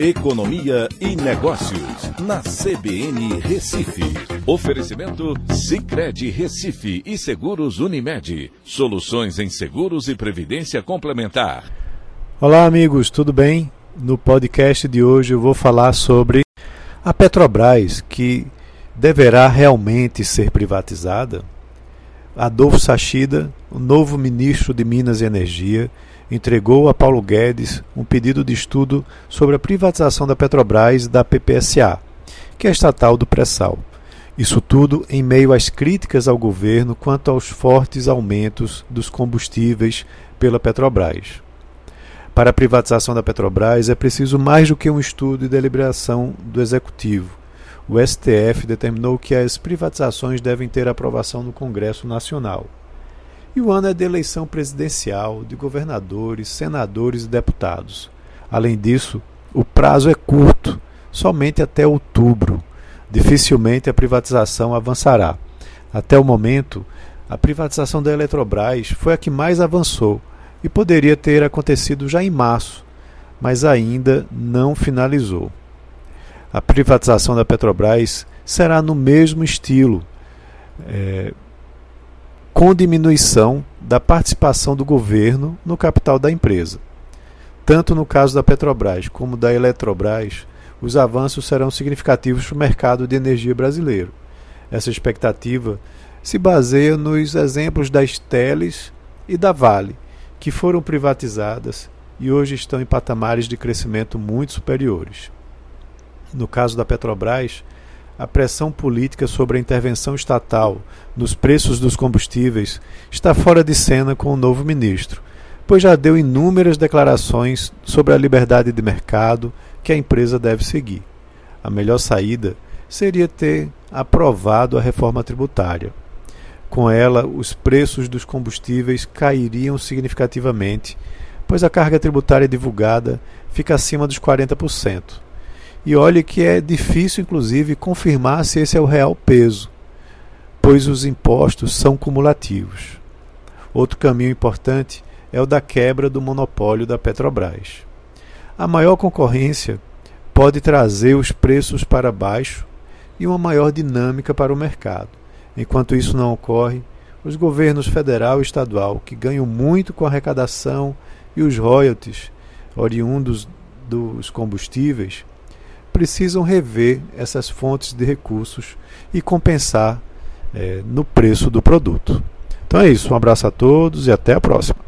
Economia e Negócios, na CBN Recife. Oferecimento Cicred Recife e Seguros Unimed. Soluções em seguros e previdência complementar. Olá, amigos, tudo bem? No podcast de hoje eu vou falar sobre a Petrobras, que deverá realmente ser privatizada. Adolfo Sachida, o novo ministro de Minas e Energia, entregou a Paulo Guedes um pedido de estudo sobre a privatização da Petrobras e da PPSA, que é a estatal do pré-sal. Isso tudo em meio às críticas ao governo quanto aos fortes aumentos dos combustíveis pela Petrobras. Para a privatização da Petrobras é preciso mais do que um estudo e deliberação do Executivo. O STF determinou que as privatizações devem ter aprovação no Congresso Nacional. E o ano é de eleição presidencial, de governadores, senadores e deputados. Além disso, o prazo é curto, somente até outubro. Dificilmente a privatização avançará. Até o momento, a privatização da Eletrobras foi a que mais avançou e poderia ter acontecido já em março, mas ainda não finalizou. A privatização da Petrobras será no mesmo estilo. É, com diminuição da participação do governo no capital da empresa. Tanto no caso da Petrobras como da Eletrobras, os avanços serão significativos para o mercado de energia brasileiro. Essa expectativa se baseia nos exemplos das Teles e da Vale, que foram privatizadas e hoje estão em patamares de crescimento muito superiores. No caso da Petrobras, a pressão política sobre a intervenção estatal nos preços dos combustíveis está fora de cena com o novo ministro, pois já deu inúmeras declarações sobre a liberdade de mercado que a empresa deve seguir. A melhor saída seria ter aprovado a reforma tributária. Com ela, os preços dos combustíveis cairiam significativamente, pois a carga tributária divulgada fica acima dos 40%. E olhe que é difícil, inclusive, confirmar se esse é o real peso, pois os impostos são cumulativos. Outro caminho importante é o da quebra do monopólio da Petrobras. A maior concorrência pode trazer os preços para baixo e uma maior dinâmica para o mercado. Enquanto isso não ocorre, os governos federal e estadual, que ganham muito com a arrecadação e os royalties oriundos dos combustíveis, precisam rever essas fontes de recursos e compensar é, no preço do produto. Então é isso, um abraço a todos e até a próxima.